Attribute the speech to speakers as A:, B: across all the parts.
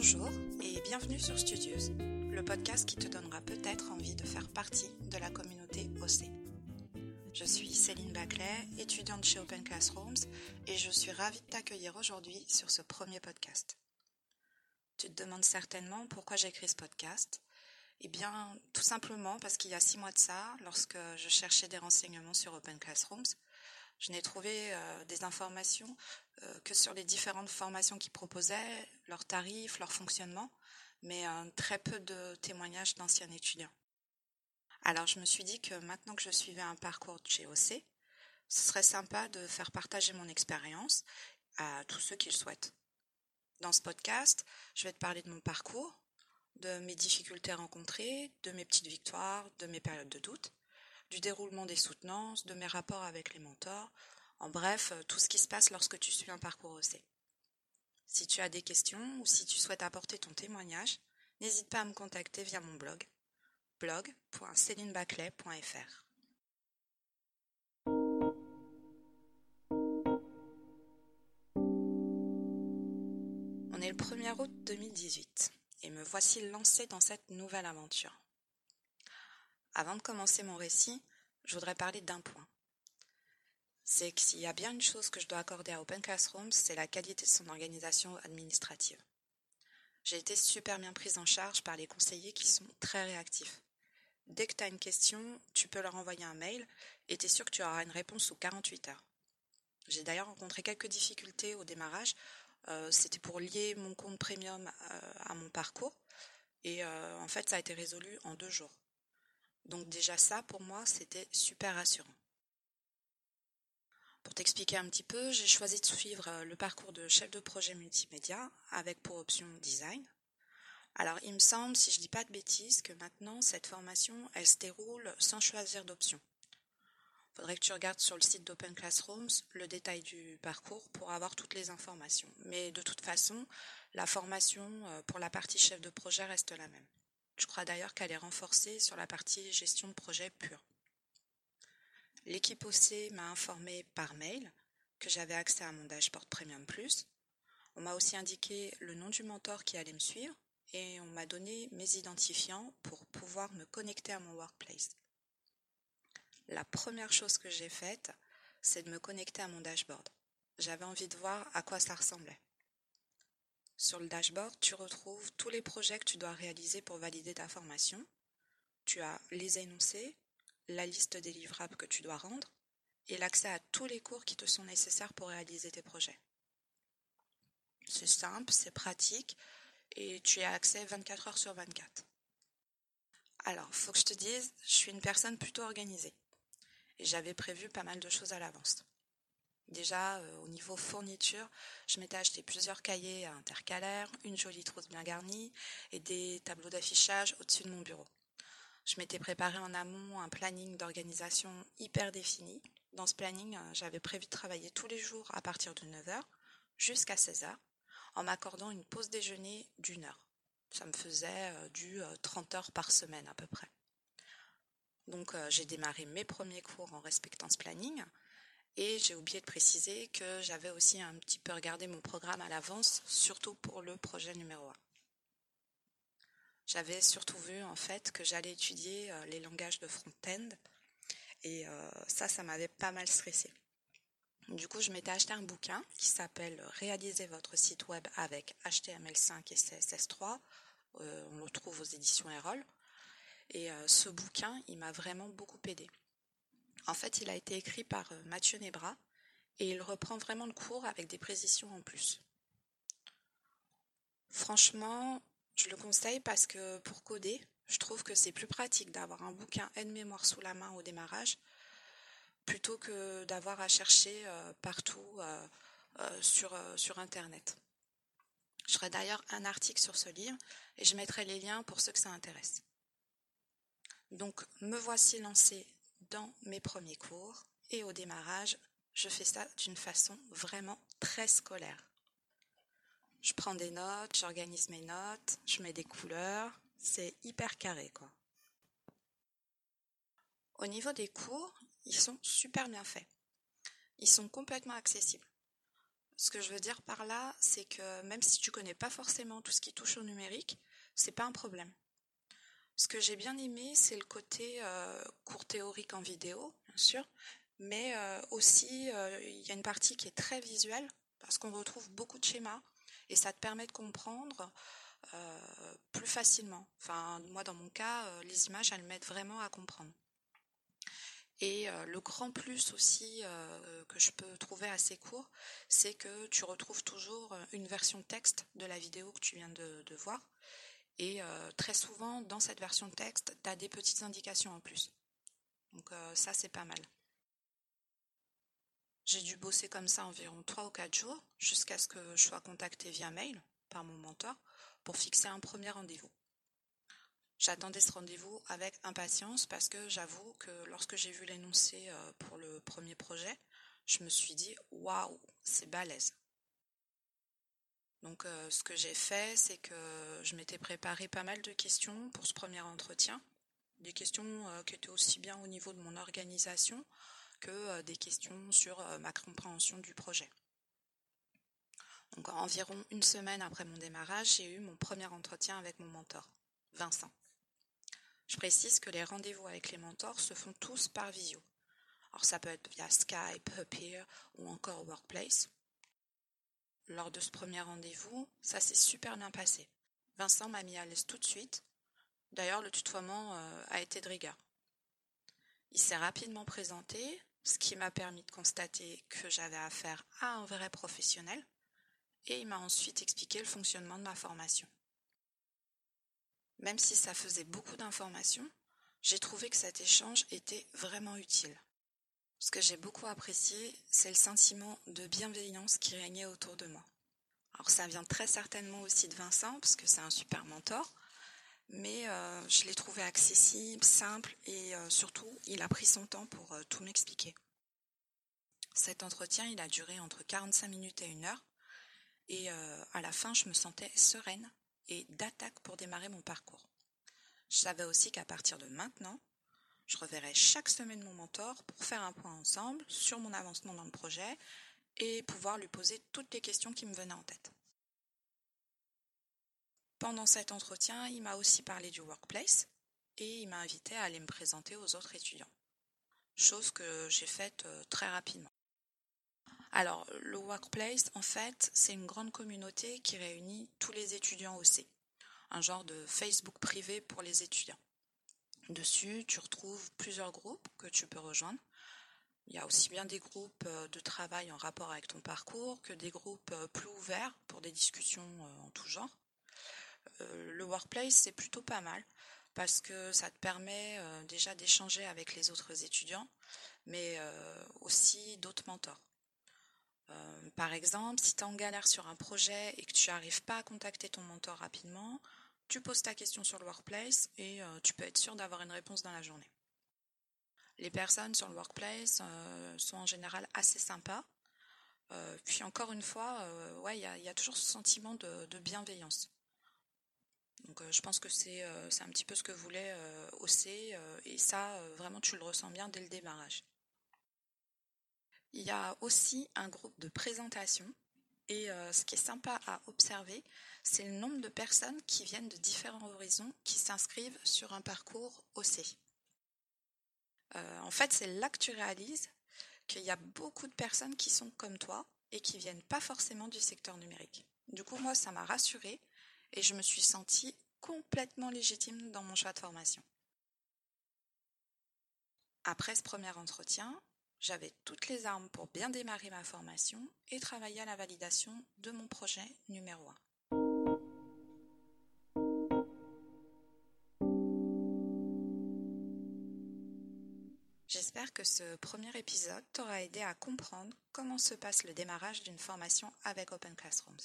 A: Bonjour et bienvenue sur Studios, le podcast qui te donnera peut-être envie de faire partie de la communauté OC. Je suis Céline Baclet, étudiante chez Open Classrooms et je suis ravie de t'accueillir aujourd'hui sur ce premier podcast. Tu te demandes certainement pourquoi j'écris ce podcast? Eh bien, tout simplement parce qu'il y a six mois de ça, lorsque je cherchais des renseignements sur Open Classrooms, je n'ai trouvé euh, des informations euh, que sur les différentes formations qu'ils proposaient, leurs tarifs, leur fonctionnement, mais euh, très peu de témoignages d'anciens étudiants. Alors je me suis dit que maintenant que je suivais un parcours de GOC, ce serait sympa de faire partager mon expérience à tous ceux qui le souhaitent. Dans ce podcast, je vais te parler de mon parcours, de mes difficultés rencontrées, de mes petites victoires, de mes périodes de doute, du déroulement des soutenances, de mes rapports avec les mentors, en bref, euh, tout ce qui se passe lorsque tu suis un parcours OC. Si tu as des questions ou si tu souhaites apporter ton témoignage, n'hésite pas à me contacter via mon blog blog.celinebaclay.fr. On est le 1er août 2018 et me voici lancé dans cette nouvelle aventure. Avant de commencer mon récit, je voudrais parler d'un point. C'est que s'il y a bien une chose que je dois accorder à Open Classrooms, c'est la qualité de son organisation administrative. J'ai été super bien prise en charge par les conseillers qui sont très réactifs. Dès que tu as une question, tu peux leur envoyer un mail et tu es sûr que tu auras une réponse sous 48 heures. J'ai d'ailleurs rencontré quelques difficultés au démarrage. Euh, c'était pour lier mon compte premium euh, à mon parcours. Et euh, en fait, ça a été résolu en deux jours. Donc déjà ça, pour moi, c'était super rassurant. Pour t'expliquer un petit peu, j'ai choisi de suivre euh, le parcours de chef de projet multimédia avec pour option design. Alors il me semble, si je dis pas de bêtises, que maintenant cette formation, elle se déroule sans choisir d'option. Faudrait que tu regardes sur le site d'Open Classrooms le détail du parcours pour avoir toutes les informations. Mais de toute façon, la formation euh, pour la partie chef de projet reste la même. Je crois d'ailleurs qu'elle est renforcée sur la partie gestion de projet pure. L'équipe OC m'a informé par mail que j'avais accès à mon dashboard Premium Plus. On m'a aussi indiqué le nom du mentor qui allait me suivre et on m'a donné mes identifiants pour pouvoir me connecter à mon workplace. La première chose que j'ai faite, c'est de me connecter à mon dashboard. J'avais envie de voir à quoi ça ressemblait. Sur le dashboard, tu retrouves tous les projets que tu dois réaliser pour valider ta formation. Tu as les énoncés, la liste des livrables que tu dois rendre et l'accès à tous les cours qui te sont nécessaires pour réaliser tes projets. C'est simple, c'est pratique et tu as accès 24 heures sur 24. Alors, faut que je te dise, je suis une personne plutôt organisée et j'avais prévu pas mal de choses à l'avance. Déjà, euh, au niveau fourniture, je m'étais acheté plusieurs cahiers intercalaires, une jolie trousse bien garnie et des tableaux d'affichage au-dessus de mon bureau. Je m'étais préparé en amont un planning d'organisation hyper défini. Dans ce planning, euh, j'avais prévu de travailler tous les jours à partir de 9h jusqu'à 16h en m'accordant une pause déjeuner d'une heure. Ça me faisait euh, du 30 heures par semaine à peu près. Donc j'ai démarré mes premiers cours en respectant ce planning et j'ai oublié de préciser que j'avais aussi un petit peu regardé mon programme à l'avance, surtout pour le projet numéro 1. J'avais surtout vu en fait que j'allais étudier euh, les langages de front-end et euh, ça, ça m'avait pas mal stressé. Du coup, je m'étais acheté un bouquin qui s'appelle Réaliser votre site web avec HTML5 et CSS3. Euh, on le trouve aux éditions Erol. Et ce bouquin, il m'a vraiment beaucoup aidé. En fait, il a été écrit par euh, Mathieu Nebra et il reprend vraiment le cours avec des précisions en plus. Franchement, je le conseille parce que pour coder, je trouve que c'est plus pratique d'avoir un bouquin aide-mémoire sous la main au démarrage plutôt que d'avoir à chercher euh, partout euh, sur, Internet. Je ferai d'ailleurs un article sur ce livre et je mettrai les liens pour ceux que ça intéresse. Donc, me voici lancé dans mes premiers cours et au démarrage, je fais ça d'une façon vraiment très scolaire. Je prends des notes, j'organise mes notes, je mets des couleurs, c'est hyper carré quoi. Au niveau des cours, ils sont super bien faits. Ils sont complètement accessibles. Ce que je veux dire par là, c'est que même si tu connais pas forcément tout ce qui touche au numérique, c'est pas un problème. Ce que j'ai bien aimé, c'est le côté euh, cours théorique en vidéo, bien sûr, mais euh, aussi euh, il y a une partie qui est très visuelle parce qu'on retrouve beaucoup de schémas et ça te permet de comprendre plus facilement. Enfin, moi dans mon cas, les images elles m'aident vraiment à comprendre. Et euh, le grand plus aussi euh, que je peux trouver assez court, c'est que tu retrouves toujours euh, une version texte de la vidéo que tu viens de, voir. Et très souvent, dans cette version texte, tu as des petites indications en plus. Donc ça, c'est pas mal. J'ai dû bosser comme ça environ 3 ou 4 jours, jusqu'à ce que je sois contactée via mail par mon mentor pour fixer un premier rendez-vous. J'attendais ce rendez-vous avec impatience parce que j'avoue que lorsque j'ai vu l'énoncé euh, pour le premier projet, je me suis dit waouh, c'est balèze. Donc euh, ce que j'ai fait, c'est que je m'étais préparé pas mal de questions pour ce premier entretien, des questions euh, qui étaient aussi bien au niveau de mon organisation que des questions sur ma compréhension du projet. Donc environ une semaine après mon démarrage, j'ai eu mon premier entretien avec mon mentor, Vincent. Je précise que les rendez-vous avec les mentors se font tous par visio. Alors ça peut être via Skype, Peer ou encore Workplace. Lors de ce premier rendez-vous, ça s'est super bien passé. Vincent m'a mis à l'aise tout de suite. D'ailleurs, le tutoiement euh, a été de rigueur. Il s'est rapidement présenté, ce qui m'a permis de constater que j'avais affaire à un vrai professionnel, et il m'a ensuite expliqué le fonctionnement de ma formation. Même si ça faisait beaucoup d'informations, j'ai trouvé que cet échange était vraiment utile. Ce que j'ai beaucoup apprécié, c'est le sentiment de bienveillance qui régnait autour de moi. Alors ça vient très certainement aussi de Vincent, parce que c'est un super mentor, mais euh, je l'ai trouvé accessible, simple, et euh, surtout, il a pris son temps pour euh, tout m'expliquer. Cet entretien, il a duré entre 45 minutes et une heure, et à la fin, je me sentais sereine et d'attaque pour démarrer mon parcours. Je savais aussi qu'à partir de maintenant, je reverrai chaque semaine mon mentor pour faire un point ensemble sur mon avancement dans le projet et pouvoir lui poser toutes les questions qui me venaient en tête. Pendant cet entretien, il m'a aussi parlé du workplace et il m'a invité à aller me présenter aux autres étudiants. Chose que j'ai faite euh, très rapidement. Alors, le Workplace, en fait, c'est une grande communauté qui réunit tous les étudiants aussi. Un genre de Facebook privé pour les étudiants. Dessus, tu retrouves plusieurs groupes que tu peux rejoindre. Il y a aussi bien des groupes euh, de travail en rapport avec ton parcours que des groupes euh, plus ouverts pour des discussions euh, en tout genre. Le workplace, c'est plutôt pas mal parce que ça te permet déjà d'échanger avec les autres étudiants, mais aussi d'autres mentors. Par exemple, si tu es en galère sur un projet et que tu n'arrives pas à contacter ton mentor rapidement, tu poses ta question sur le workplace et euh, tu peux être sûr d'avoir une réponse dans la journée. Les personnes sur le workplace euh, sont en général assez sympas. puis encore une fois, il y a, toujours ce sentiment de, bienveillance. Donc je pense que c'est un petit peu ce que voulait OC et ça, vraiment, tu le ressens bien dès le démarrage. Il y a aussi un groupe de présentation et euh, ce qui est sympa à observer, c'est le nombre de personnes qui viennent de différents horizons qui s'inscrivent sur un parcours OC. Euh, en fait, c'est là que tu réalises qu'il y a beaucoup de personnes qui sont comme toi et qui viennent pas forcément du secteur numérique. Du coup, moi, ça m'a rassurée et je me suis sentie complètement légitime dans mon choix de formation. Après ce premier entretien, j'avais toutes les armes pour bien démarrer ma formation et travailler à la validation de mon projet numéro 1. J'espère que ce premier épisode t'aura aidé à comprendre comment se passe le démarrage d'une formation avec Open Classrooms.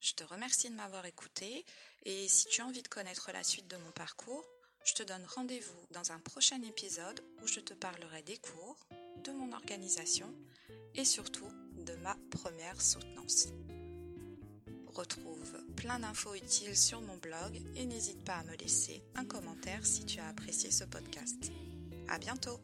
A: Je te remercie de m'avoir écouté et si tu as envie de connaître la suite de mon parcours, je te donne rendez-vous dans un prochain épisode où je te parlerai des cours, de mon organisation et surtout de ma première soutenance. Retrouve plein d'infos utiles sur mon blog et n'hésite pas à me laisser un commentaire si tu as apprécié ce podcast. À bientôt!